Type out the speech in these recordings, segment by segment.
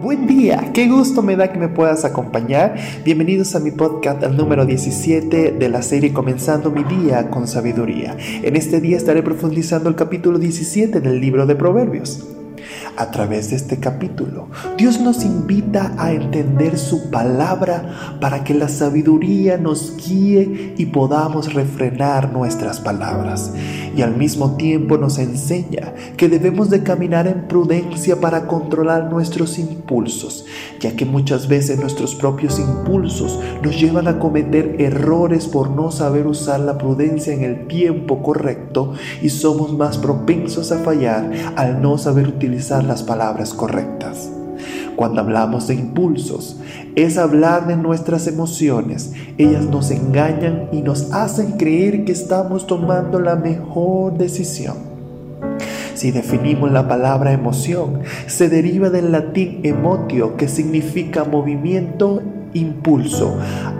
Buen día, qué gusto me da que me puedas acompañar. Bienvenidos a mi podcast al número 17 de la serie Comenzando mi día con sabiduría. En este día estaré profundizando el capítulo 17 del libro de Proverbios. A través de este capítulo, Dios nos invita a entender su palabra para que la sabiduría nos guíe y podamos refrenar nuestras palabras. Y al mismo tiempo nos enseña que debemos de caminar en prudencia para controlar nuestros impulsos, ya que muchas veces nuestros propios impulsos nos llevan a cometer errores por no saber usar la prudencia en el tiempo correcto y somos más propensos a fallar al no saber utilizar las palabras correctas. Cuando hablamos de impulsos, es hablar de nuestras emociones. Ellas nos engañan y nos hacen creer que estamos tomando la mejor decisión. Si definimos la palabra emoción, se deriva del latín emotio, que significa movimiento impulso.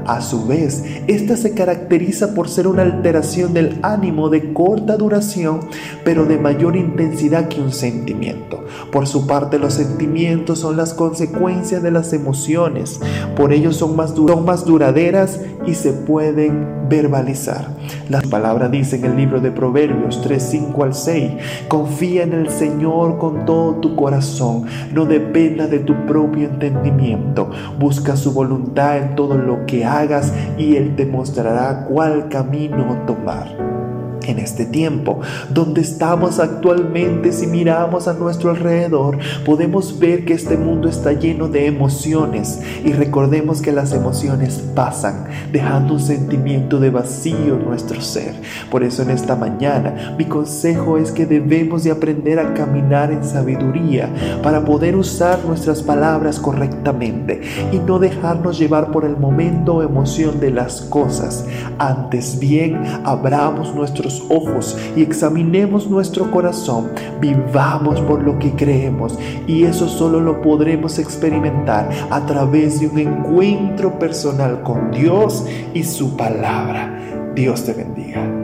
A su vez, esta se caracteriza por ser una alteración del ánimo de corta duración, pero de mayor intensidad que un sentimiento. Por su parte, los sentimientos son las consecuencias de las emociones, por ello son más, son más duraderas y se pueden verbalizar. La palabra dice en el libro de Proverbios 3, 5 al 6, confía en el Señor con todo tu corazón, no dependa de tu propio entendimiento, busca su voluntad en todo lo que hagas y Él te mostrará cuál camino tomar en este tiempo, donde estamos actualmente, si miramos a nuestro alrededor, podemos ver que este mundo está lleno de emociones y recordemos que las emociones pasan, dejando un sentimiento de vacío en nuestro ser. Por eso en esta mañana mi consejo es que debemos de aprender a caminar en sabiduría para poder usar nuestras palabras correctamente y no dejarnos llevar por el momento o emoción de las cosas. Antes bien, abramos ojos y examinemos nuestro corazón, vivamos por lo que creemos y eso solo lo podremos experimentar a través de un encuentro personal con Dios y su palabra. Dios te bendiga.